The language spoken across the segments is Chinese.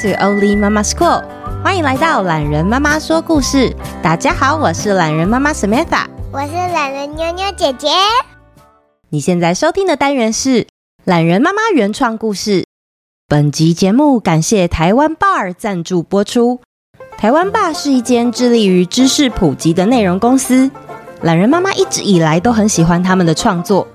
To Oli Mama School，欢迎来到懒人妈妈说故事。大家好，我是懒人妈妈 Samantha，我是懒人妞妞姐姐。你现在收听的单元是懒人妈妈原创故事。本集节目感谢台湾 Bar 赞助播出。台湾 Bar 是一间致力于知识普及的内容公司。懒人妈妈一直以来都很喜欢他们的创作，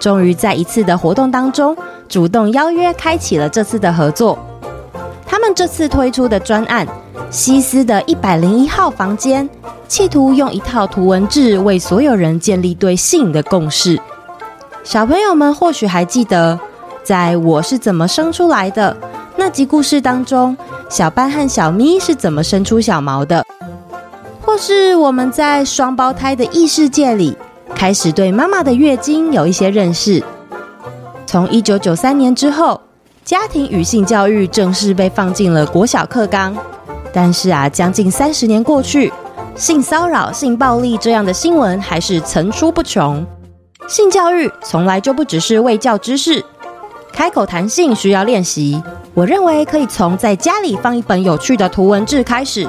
终于在一次的活动当中主动邀约，开启了这次的合作。他们这次推出的专案《西斯的一百零一号房间》，企图用一套图文志为所有人建立对性的共识。小朋友们或许还记得，在我是怎么生出来的那集故事当中，小班和小咪是怎么生出小毛的，或是我们在双胞胎的异世界里，开始对妈妈的月经有一些认识。从一九九三年之后。家庭与性教育正式被放进了国小课纲，但是啊，将近三十年过去，性骚扰、性暴力这样的新闻还是层出不穷。性教育从来就不只是卫教知识，开口谈性需要练习。我认为可以从在家里放一本有趣的图文志开始，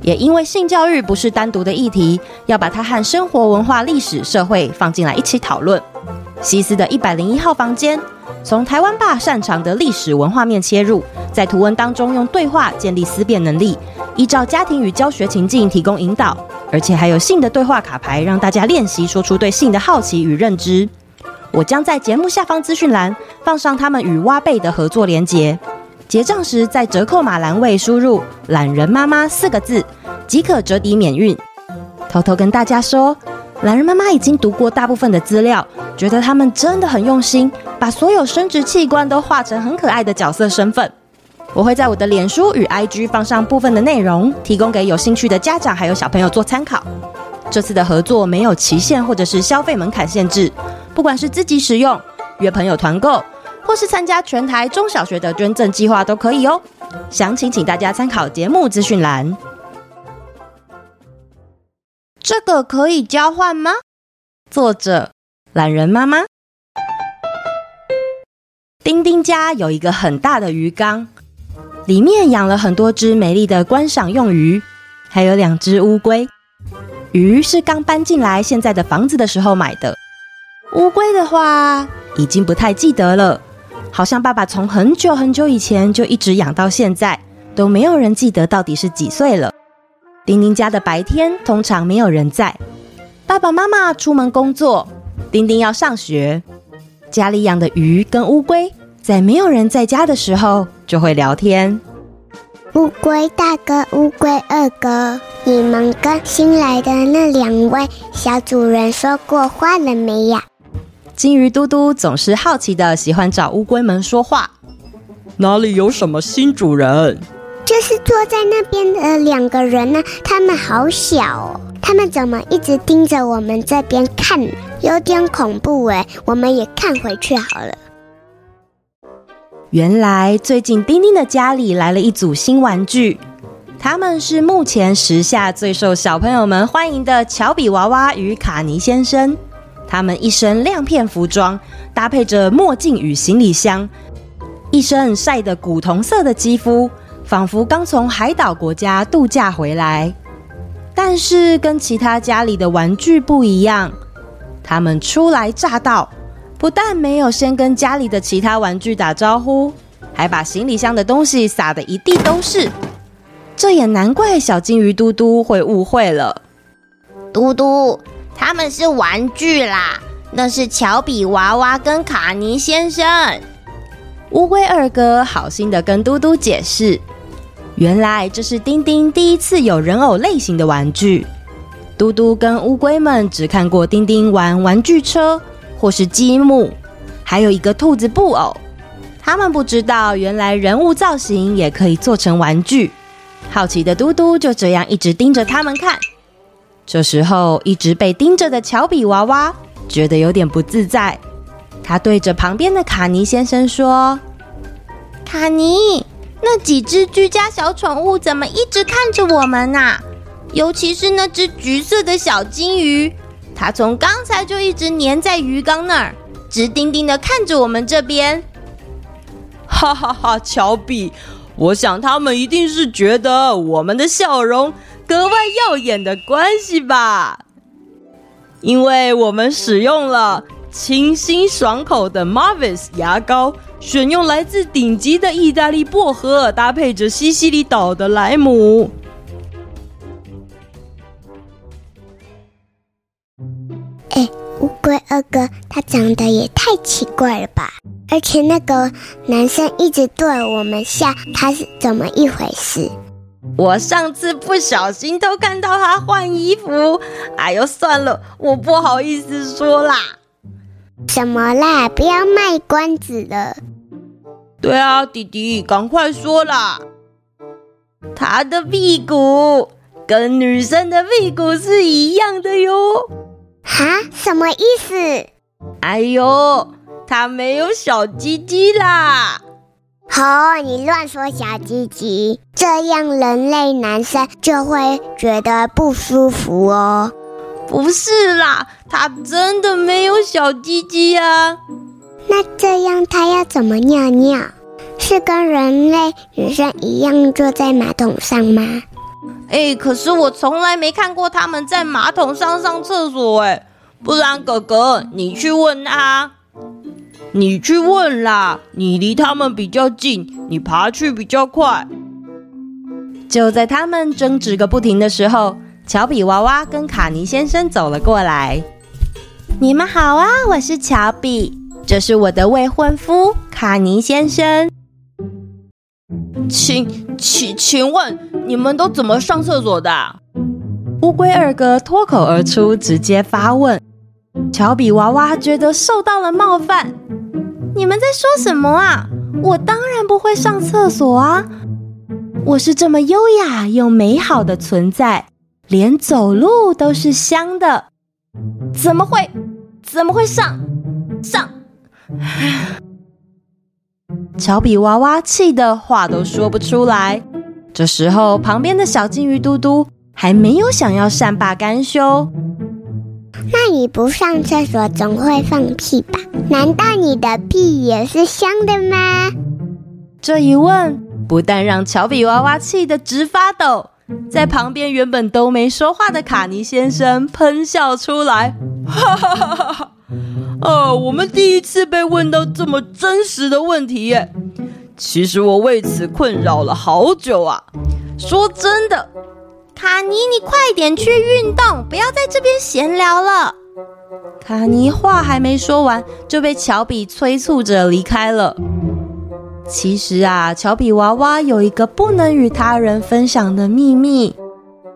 也因为性教育不是单独的议题，要把它和生活、文化、历史、社会放进来一起讨论。西斯的一百零一号房间。从台湾爸擅长的历史文化面切入，在图文当中用对话建立思辨能力，依照家庭与教学情境提供引导，而且还有性的对话卡牌，让大家练习说出对性的好奇与认知。我将在节目下方资讯栏放上他们与蛙贝的合作连结，结账时在折扣码栏位输入“懒人妈妈”四个字，即可折抵免运。偷偷跟大家说，懒人妈妈已经读过大部分的资料。觉得他们真的很用心，把所有生殖器官都画成很可爱的角色身份。我会在我的脸书与 IG 放上部分的内容，提供给有兴趣的家长还有小朋友做参考。这次的合作没有期限或者是消费门槛限制，不管是自己使用、约朋友团购，或是参加全台中小学的捐赠计划都可以哦。详情请大家参考节目资讯栏。这个可以交换吗？作者。懒人妈妈，丁丁家有一个很大的鱼缸，里面养了很多只美丽的观赏用鱼，还有两只乌龟。鱼是刚搬进来现在的房子的时候买的，乌龟的话已经不太记得了，好像爸爸从很久很久以前就一直养到现在，都没有人记得到底是几岁了。丁丁家的白天通常没有人在，爸爸妈妈出门工作。丁丁要上学，家里养的鱼跟乌龟，在没有人在家的时候就会聊天。乌龟大哥，乌龟二哥，你们跟新来的那两位小主人说过话了没呀？金鱼嘟嘟总是好奇的，喜欢找乌龟们说话。哪里有什么新主人？就是坐在那边的两个人呢，他们好小哦，他们怎么一直盯着我们这边看？有点恐怖哎，我们也看回去好了。原来最近丁丁的家里来了一组新玩具，他们是目前时下最受小朋友们欢迎的乔比娃娃与卡尼先生。他们一身亮片服装，搭配着墨镜与行李箱，一身晒得古铜色的肌肤，仿佛刚从海岛国家度假回来。但是跟其他家里的玩具不一样。他们初来乍到，不但没有先跟家里的其他玩具打招呼，还把行李箱的东西撒得一地都是。这也难怪小金鱼嘟嘟会误会了。嘟嘟，他们是玩具啦，那是乔比娃娃跟卡尼先生。乌龟二哥好心的跟嘟嘟解释，原来这是丁丁第一次有人偶类型的玩具。嘟嘟跟乌龟们只看过丁丁玩玩具车或是积木，还有一个兔子布偶。他们不知道，原来人物造型也可以做成玩具。好奇的嘟嘟就这样一直盯着他们看。这时候，一直被盯着的乔比娃娃觉得有点不自在。他对着旁边的卡尼先生说：“卡尼，那几只居家小宠物怎么一直看着我们呢、啊？”尤其是那只橘色的小金鱼，它从刚才就一直粘在鱼缸那儿，直盯盯的看着我们这边。哈哈哈，乔比，我想他们一定是觉得我们的笑容格外耀眼的关系吧。因为我们使用了清新爽口的 Marvis 牙膏，选用来自顶级的意大利薄荷，搭配着西西里岛的莱姆。哎，乌龟二哥，他长得也太奇怪了吧！而且那个男生一直对我们笑，他是怎么一回事？我上次不小心偷看到他换衣服，哎呦，算了，我不好意思说啦。什么啦？不要卖关子了。对啊，弟弟，赶快说啦。他的屁股跟女生的屁股是一样的哟。哈？什么意思？哎呦！他没有小鸡鸡啦！好、哦，你乱说小鸡鸡，这样人类男生就会觉得不舒服哦。不是啦，他真的没有小鸡鸡啊。那这样他要怎么尿尿？是跟人类女生一样坐在马桶上吗？哎，可是我从来没看过他们在马桶上上厕所哎。不然哥哥，你去问他。你去问啦，你离他们比较近，你爬去比较快。就在他们争执个不停的时候，乔比娃娃跟卡尼先生走了过来。你们好啊，我是乔比，这是我的未婚夫卡尼先生。请请请问你们都怎么上厕所的？乌龟二哥脱口而出，直接发问。乔比娃娃觉得受到了冒犯。你们在说什么啊？我当然不会上厕所啊！我是这么优雅又美好的存在，连走路都是香的，怎么会？怎么会上？上！乔比娃娃气得话都说不出来。这时候，旁边的小金鱼嘟嘟还没有想要善罢甘休。那你不上厕所总会放屁吧？难道你的屁也是香的吗？这一问不但让乔比娃娃气得直发抖，在旁边原本都没说话的卡尼先生喷笑出来，哈哈哈哈哈！哦，我们第一次被问到这么真实的问题耶！其实我为此困扰了好久啊。说真的。卡尼，你快点去运动，不要在这边闲聊了。卡尼话还没说完，就被乔比催促着离开了。其实啊，乔比娃娃有一个不能与他人分享的秘密，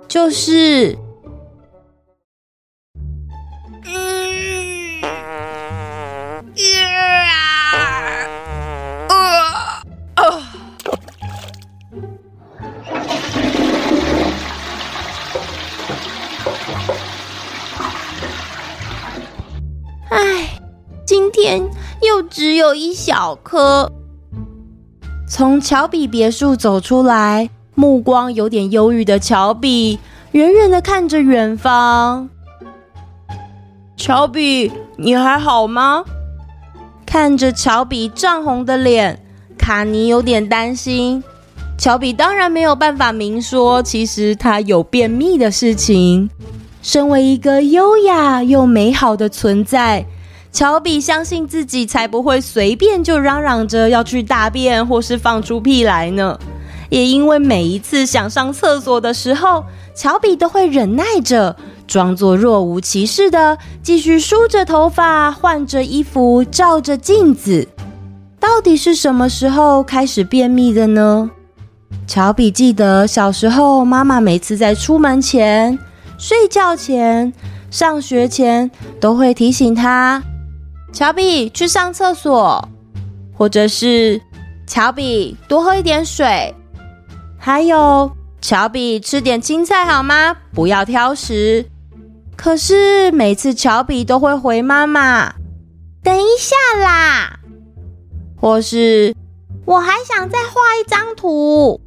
就是。哎，今天又只有一小颗。从乔比别墅走出来，目光有点忧郁的乔比远远的看着远方。乔比，你还好吗？看着乔比涨红的脸，卡尼有点担心。乔比当然没有办法明说，其实他有便秘的事情。身为一个优雅又美好的存在。乔比相信自己才不会随便就嚷嚷着要去大便或是放出屁来呢。也因为每一次想上厕所的时候，乔比都会忍耐着，装作若无其事的继续梳着头发、换着衣服、照着镜子。到底是什么时候开始便秘的呢？乔比记得小时候，妈妈每次在出门前、睡觉前、上学前都会提醒他。乔比去上厕所，或者是乔比多喝一点水，还有乔比吃点青菜好吗？不要挑食。可是每次乔比都会回妈妈：“等一下啦。”或是我还想再画一张图。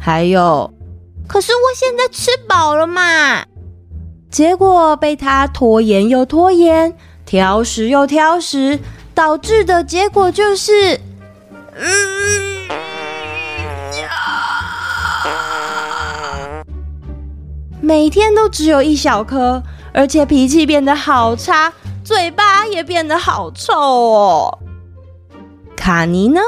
还有，可是我现在吃饱了嘛。结果被他拖延又拖延。挑食又挑食导致的结果就是每天都只有一小颗而且脾气变得好差嘴巴也变得好臭哦。卡尼呢？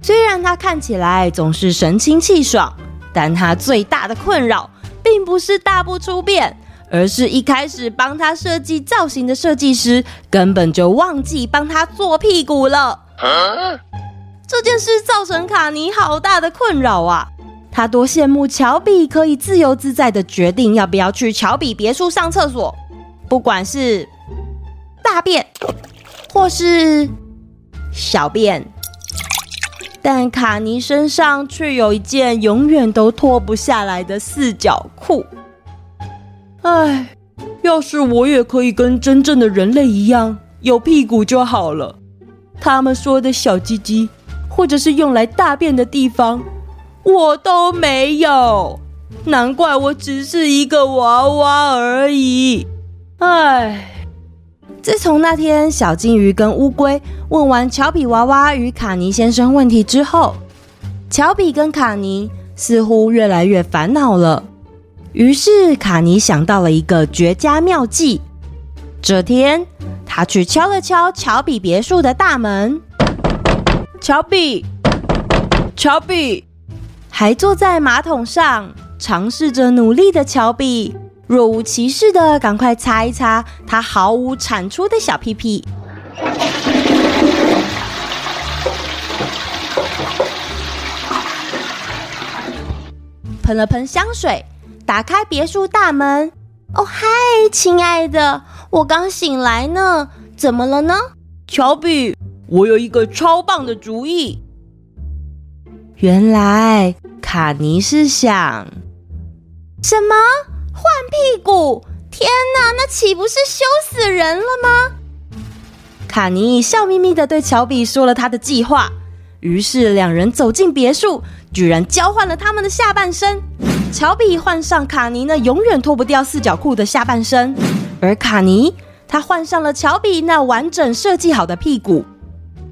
虽然他看起来总是神清气爽但他最大的困扰并不是大不出便而是一开始帮他设计造型的设计师根本就忘记帮他做屁股了。这件事造成卡尼好大的困扰啊！他多羡慕乔比可以自由自在地决定要不要去乔比别墅上厕所，不管是大便或是小便。但卡尼身上却有一件永远都脱不下来的四角裤。唉，要是我也可以跟真正的人类一样有屁股就好了。他们说的小鸡鸡，或者是用来大便的地方。我都没有，难怪我只是一个娃娃而已。唉，自从那天小金鱼跟乌龟问完乔比娃娃与卡尼先生问题之后，乔比跟卡尼似乎越来越烦恼了。于是卡尼想到了一个绝佳妙计。这天，他去敲了敲乔比别墅的大门。乔比，乔比。还坐在马桶上尝试着努力的乔比，若无其事的赶快擦一擦他毫无产出的小屁屁。喷了喷香水，打开别墅大门。哦嗨，亲爱的，我刚醒来呢，怎么了呢？乔比，我有一个超棒的主意。原来卡尼是想什么？换屁股？天哪，那岂不是羞死人了吗？卡尼笑眯眯的对乔比说了他的计划。于是两人走进别墅，居然交换了他们的下半身。乔比换上卡尼那永远脱不掉四角裤的下半身，而卡尼他换上了乔比那完整设计好的屁股。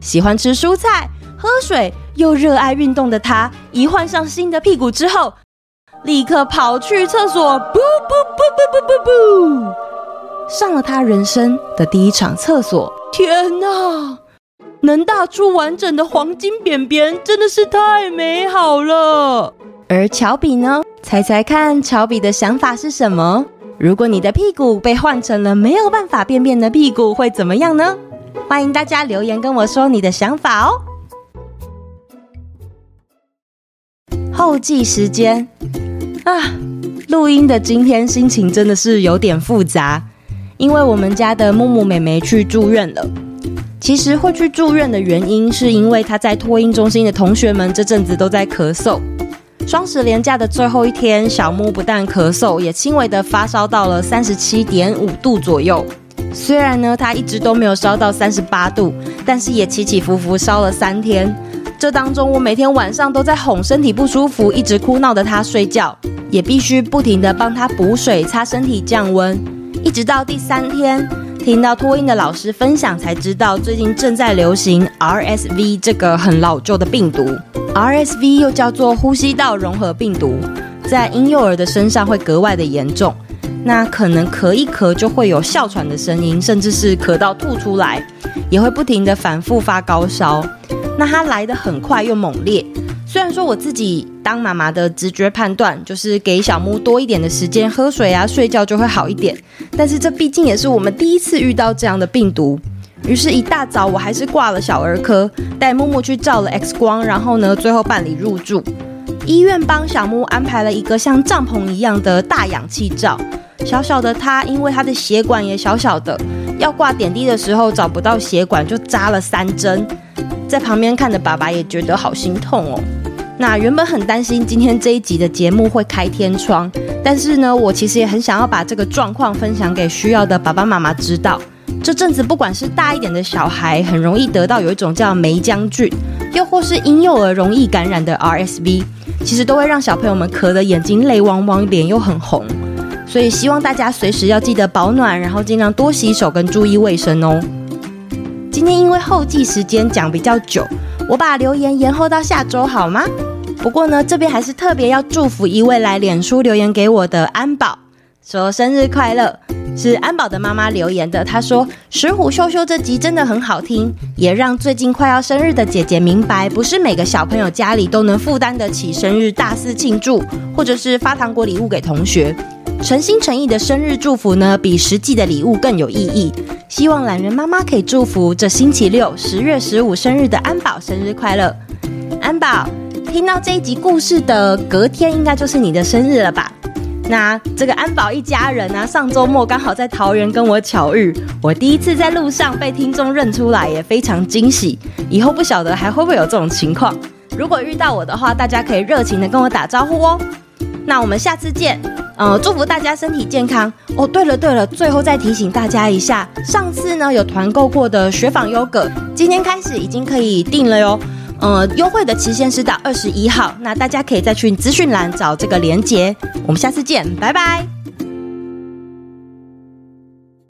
喜欢吃蔬菜。喝水又热爱运动的他，一换上新的屁股之后，立刻跑去厕所，噗噗噗噗噗噗噗，上了他人生的第一场厕所。天哪，能大出完整的黄金便便，真的是太美好了。而乔比呢？猜猜看，乔比的想法是什么？如果你的屁股被换成了没有办法便便的屁股，会怎么样呢？欢迎大家留言跟我说你的想法哦。后记时间啊，录音的今天心情真的是有点复杂，因为我们家的木木妹妹去住院了。其实会去住院的原因，是因为她在托婴中心的同学们这阵子都在咳嗽。双十连假的最后一天，小木不但咳嗽，也轻微的发烧到了三十七点五度左右。虽然呢，他一直都没有烧到三十八度，但是也起起伏伏烧了三天。这当中，我每天晚上都在哄身体不舒服、一直哭闹的他睡觉，也必须不停地帮他补水、擦身体、降温。一直到第三天，听到托婴的老师分享，才知道最近正在流行 RSV 这个很老旧的病毒。RSV 又叫做呼吸道融合病毒，在婴幼儿的身上会格外的严重。那可能咳一咳就会有哮喘的声音，甚至是咳到吐出来，也会不停地反复发高烧。那它来得很快又猛烈，虽然说我自己当妈妈的直觉判断就是给小木多一点的时间喝水啊、睡觉就会好一点，但是这毕竟也是我们第一次遇到这样的病毒。于是，一大早我还是挂了小儿科，带木木去照了 X 光，然后呢，最后办理入住。医院帮小木安排了一个像帐篷一样的大氧气罩，小小的他因为他的血管也小小的，要挂点滴的时候找不到血管，就扎了三针。在旁边看的爸爸也觉得好心痛哦。那原本很担心今天这一集的节目会开天窗，但是呢，我其实也很想要把这个状况分享给需要的爸爸妈妈知道。这阵子不管是大一点的小孩，很容易得到有一种叫梅浆菌，又或是婴幼儿容易感染的 RSV，其实都会让小朋友们咳得眼睛泪汪汪，脸又很红。所以希望大家随时要记得保暖，然后尽量多洗手跟注意卫生哦。今天因为后记时间讲比较久，我把留言延后到下周好吗？不过呢，这边还是特别要祝福一位来脸书留言给我的安宝，说生日快乐。是安宝的妈妈留言的，她说《石虎秀秀》这集真的很好听，也让最近快要生日的姐姐明白，不是每个小朋友家里都能负担得起生日大肆庆祝，或者是发糖果礼物给同学。诚心诚意的生日祝福呢，比实际的礼物更有意义。希望懒人妈妈可以祝福这星期六十月十五生日的安宝生日快乐。安宝，听到这一集故事的隔天，应该就是你的生日了吧？那这个安保一家人呢、上周末刚好在桃园跟我巧遇，我第一次在路上被听众认出来，也非常惊喜。以后不晓得还会不会有这种情况？如果遇到我的话，大家可以热情的跟我打招呼哦。那我们下次见，呃，祝福大家身体健康哦。对了对了，最后再提醒大家一下，上次呢有团购过的雪纺优格，今天开始已经可以订了哟。呃，优惠的期限是到二十一号，那大家可以再去资讯栏找这个链接。我们下次见，拜拜。